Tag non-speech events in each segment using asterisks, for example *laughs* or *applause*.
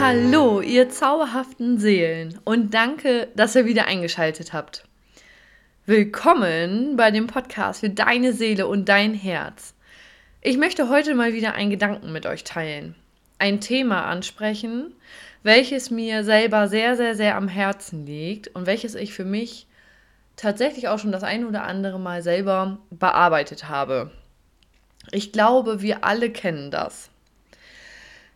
Hallo, ihr zauberhaften Seelen und danke, dass ihr wieder eingeschaltet habt. Willkommen bei dem Podcast für deine Seele und dein Herz. Ich möchte heute mal wieder einen Gedanken mit euch teilen, ein Thema ansprechen, welches mir selber sehr, sehr, sehr am Herzen liegt und welches ich für mich tatsächlich auch schon das ein oder andere Mal selber bearbeitet habe. Ich glaube, wir alle kennen das.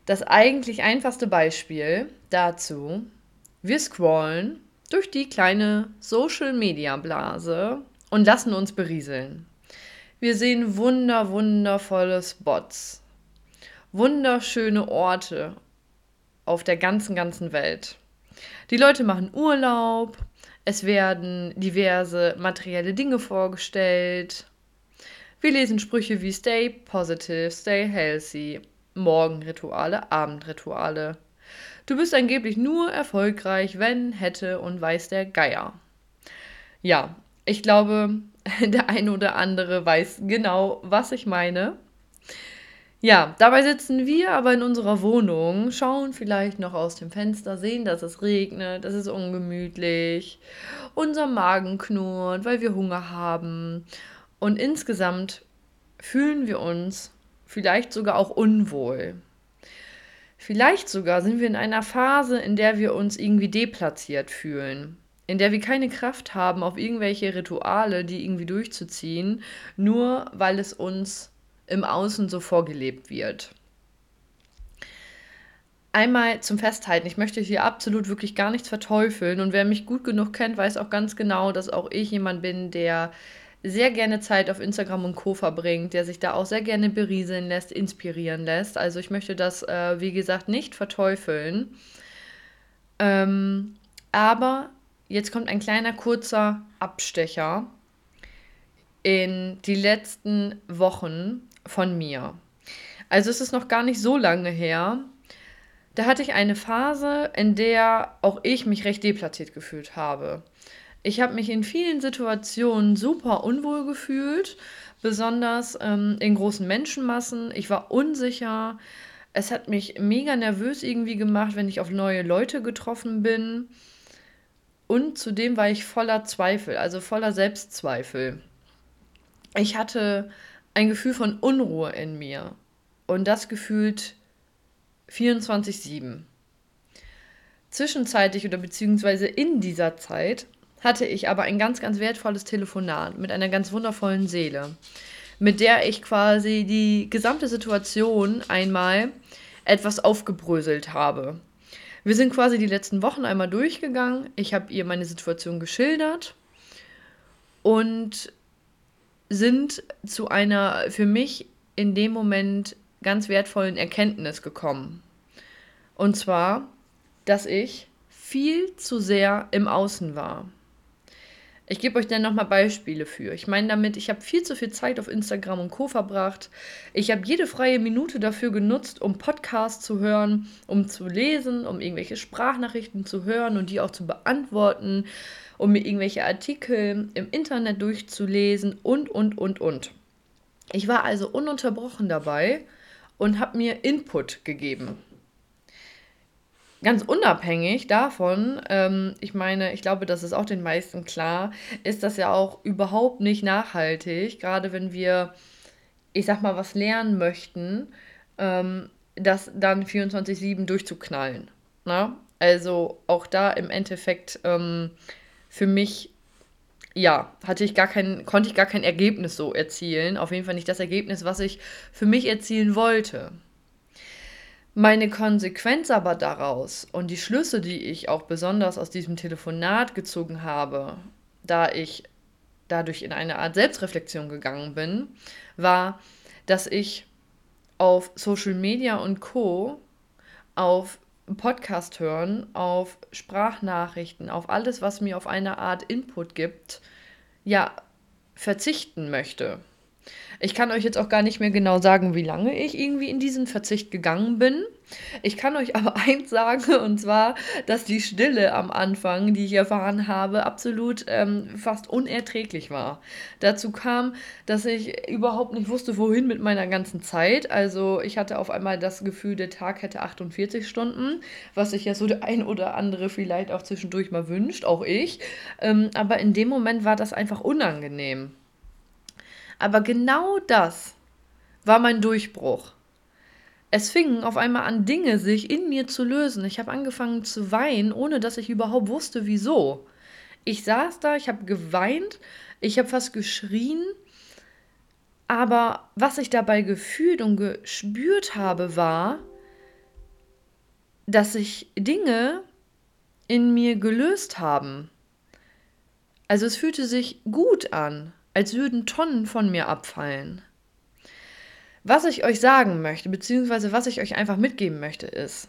Das eigentlich einfachste Beispiel dazu, wir scrollen durch die kleine Social-Media-Blase und lassen uns berieseln. Wir sehen wunder, wundervolle Spots, wunderschöne Orte auf der ganzen, ganzen Welt. Die Leute machen Urlaub, es werden diverse materielle Dinge vorgestellt. Wir lesen Sprüche wie Stay positive, stay healthy, Morgenrituale, Abendrituale. Du bist angeblich nur erfolgreich, wenn, hätte und weiß der Geier. Ja, ich glaube, *laughs* der eine oder andere weiß genau, was ich meine. Ja, dabei sitzen wir aber in unserer Wohnung, schauen vielleicht noch aus dem Fenster, sehen, dass es regnet, es ist ungemütlich, unser Magen knurrt, weil wir Hunger haben und insgesamt fühlen wir uns vielleicht sogar auch unwohl. Vielleicht sogar sind wir in einer Phase, in der wir uns irgendwie deplatziert fühlen, in der wir keine Kraft haben, auf irgendwelche Rituale, die irgendwie durchzuziehen, nur weil es uns im Außen so vorgelebt wird. Einmal zum Festhalten, ich möchte hier absolut wirklich gar nichts verteufeln und wer mich gut genug kennt, weiß auch ganz genau, dass auch ich jemand bin, der sehr gerne Zeit auf Instagram und Co. verbringt, der sich da auch sehr gerne berieseln lässt, inspirieren lässt. Also ich möchte das, äh, wie gesagt, nicht verteufeln. Ähm, aber jetzt kommt ein kleiner kurzer Abstecher in die letzten Wochen von mir. Also es ist noch gar nicht so lange her. Da hatte ich eine Phase, in der auch ich mich recht deplatziert gefühlt habe. Ich habe mich in vielen Situationen super unwohl gefühlt, besonders ähm, in großen Menschenmassen. Ich war unsicher. Es hat mich mega nervös irgendwie gemacht, wenn ich auf neue Leute getroffen bin. Und zudem war ich voller Zweifel, also voller Selbstzweifel. Ich hatte ein Gefühl von Unruhe in mir. Und das gefühlt 24-7. Zwischenzeitlich oder beziehungsweise in dieser Zeit hatte ich aber ein ganz, ganz wertvolles Telefonat mit einer ganz wundervollen Seele, mit der ich quasi die gesamte Situation einmal etwas aufgebröselt habe. Wir sind quasi die letzten Wochen einmal durchgegangen. Ich habe ihr meine Situation geschildert und sind zu einer für mich in dem Moment ganz wertvollen Erkenntnis gekommen. Und zwar, dass ich viel zu sehr im Außen war. Ich gebe euch dann nochmal Beispiele für. Ich meine damit, ich habe viel zu viel Zeit auf Instagram und Co. verbracht. Ich habe jede freie Minute dafür genutzt, um Podcasts zu hören, um zu lesen, um irgendwelche Sprachnachrichten zu hören und die auch zu beantworten, um mir irgendwelche Artikel im Internet durchzulesen und, und, und, und. Ich war also ununterbrochen dabei und habe mir Input gegeben ganz unabhängig davon, ähm, ich meine, ich glaube, das ist auch den meisten klar, ist das ja auch überhaupt nicht nachhaltig, gerade wenn wir, ich sag mal, was lernen möchten, ähm, das dann 24-7 durchzuknallen. Ne? Also auch da im Endeffekt ähm, für mich, ja, hatte ich gar kein, konnte ich gar kein Ergebnis so erzielen. Auf jeden Fall nicht das Ergebnis, was ich für mich erzielen wollte. Meine Konsequenz aber daraus und die Schlüsse, die ich auch besonders aus diesem Telefonat gezogen habe, da ich dadurch in eine Art Selbstreflexion gegangen bin, war, dass ich auf Social Media und Co, auf Podcast hören, auf Sprachnachrichten, auf alles, was mir auf eine Art Input gibt, ja, verzichten möchte. Ich kann euch jetzt auch gar nicht mehr genau sagen, wie lange ich irgendwie in diesen Verzicht gegangen bin. Ich kann euch *laughs* aber eins sagen, und zwar, dass die Stille am Anfang, die ich erfahren habe, absolut ähm, fast unerträglich war. Dazu kam, dass ich überhaupt nicht wusste, wohin mit meiner ganzen Zeit. Also ich hatte auf einmal das Gefühl, der Tag hätte 48 Stunden, was sich ja so der ein oder andere vielleicht auch zwischendurch mal wünscht, auch ich. Ähm, aber in dem Moment war das einfach unangenehm. Aber genau das war mein Durchbruch. Es fingen auf einmal an, Dinge sich in mir zu lösen. Ich habe angefangen zu weinen, ohne dass ich überhaupt wusste, wieso. Ich saß da, ich habe geweint, ich habe fast geschrien, aber was ich dabei gefühlt und gespürt habe, war, dass sich Dinge in mir gelöst haben. Also es fühlte sich gut an als würden Tonnen von mir abfallen. Was ich euch sagen möchte, beziehungsweise was ich euch einfach mitgeben möchte, ist,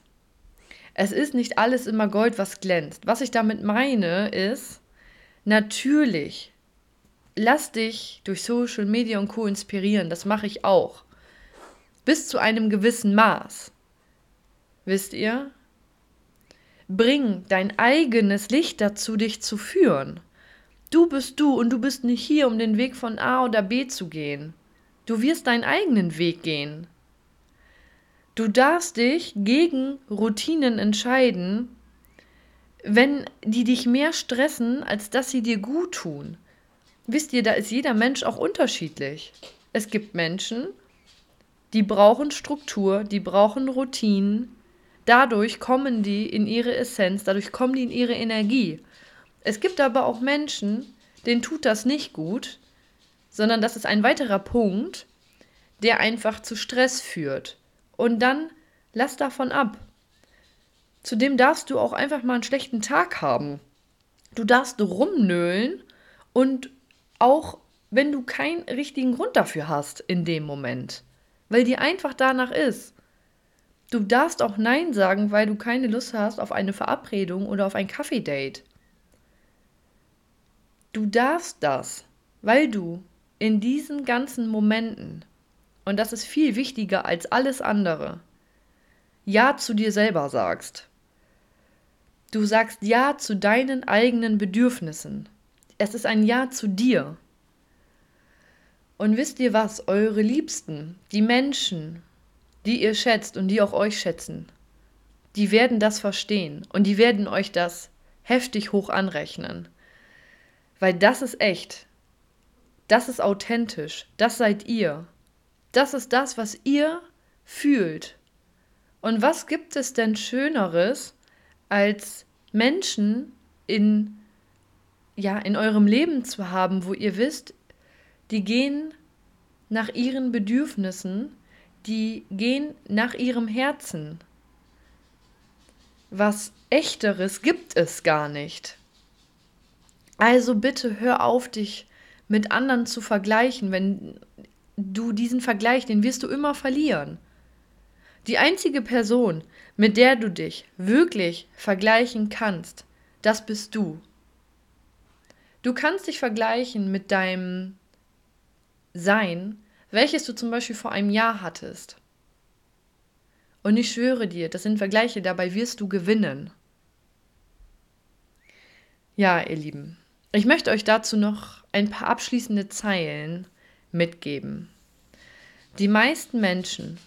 es ist nicht alles immer Gold, was glänzt. Was ich damit meine, ist, natürlich, lass dich durch Social Media und Co. inspirieren, das mache ich auch. Bis zu einem gewissen Maß. Wisst ihr? Bring dein eigenes Licht dazu, dich zu führen. Du bist du und du bist nicht hier, um den Weg von A oder B zu gehen. Du wirst deinen eigenen Weg gehen. Du darfst dich gegen Routinen entscheiden, wenn die dich mehr stressen, als dass sie dir gut tun. Wisst ihr, da ist jeder Mensch auch unterschiedlich. Es gibt Menschen, die brauchen Struktur, die brauchen Routinen. Dadurch kommen die in ihre Essenz, dadurch kommen die in ihre Energie. Es gibt aber auch Menschen, denen tut das nicht gut, sondern das ist ein weiterer Punkt, der einfach zu Stress führt. Und dann lass davon ab. Zudem darfst du auch einfach mal einen schlechten Tag haben. Du darfst rumnölen und auch wenn du keinen richtigen Grund dafür hast in dem Moment, weil dir einfach danach ist. Du darfst auch Nein sagen, weil du keine Lust hast auf eine Verabredung oder auf ein Kaffee-Date. Du darfst das, weil du in diesen ganzen Momenten, und das ist viel wichtiger als alles andere, Ja zu dir selber sagst. Du sagst Ja zu deinen eigenen Bedürfnissen. Es ist ein Ja zu dir. Und wisst ihr was, eure Liebsten, die Menschen, die ihr schätzt und die auch euch schätzen, die werden das verstehen und die werden euch das heftig hoch anrechnen. Weil das ist echt. Das ist authentisch. Das seid ihr. Das ist das, was ihr fühlt. Und was gibt es denn Schöneres, als Menschen in, ja, in eurem Leben zu haben, wo ihr wisst, die gehen nach ihren Bedürfnissen, die gehen nach ihrem Herzen. Was echteres gibt es gar nicht. Also bitte hör auf, dich mit anderen zu vergleichen. Wenn du diesen Vergleich, den wirst du immer verlieren. Die einzige Person, mit der du dich wirklich vergleichen kannst, das bist du. Du kannst dich vergleichen mit deinem Sein, welches du zum Beispiel vor einem Jahr hattest. Und ich schwöre dir, das sind Vergleiche, dabei wirst du gewinnen. Ja, ihr Lieben, ich möchte euch dazu noch ein paar abschließende Zeilen mitgeben. Die meisten Menschen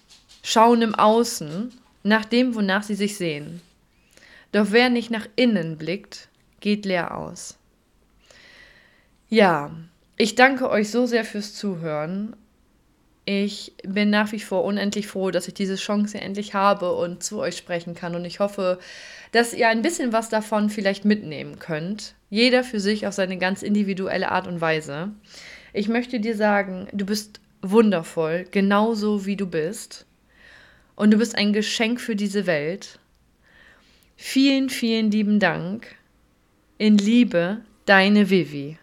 schauen im Außen nach dem, wonach sie sich sehen. Doch wer nicht nach innen blickt, geht leer aus. Ja, ich danke euch so sehr fürs Zuhören. Ich bin nach wie vor unendlich froh, dass ich diese Chance endlich habe und zu euch sprechen kann. Und ich hoffe, dass ihr ein bisschen was davon vielleicht mitnehmen könnt. Jeder für sich auf seine ganz individuelle Art und Weise. Ich möchte dir sagen, du bist wundervoll, genauso wie du bist. Und du bist ein Geschenk für diese Welt. Vielen, vielen lieben Dank. In Liebe, deine Vivi.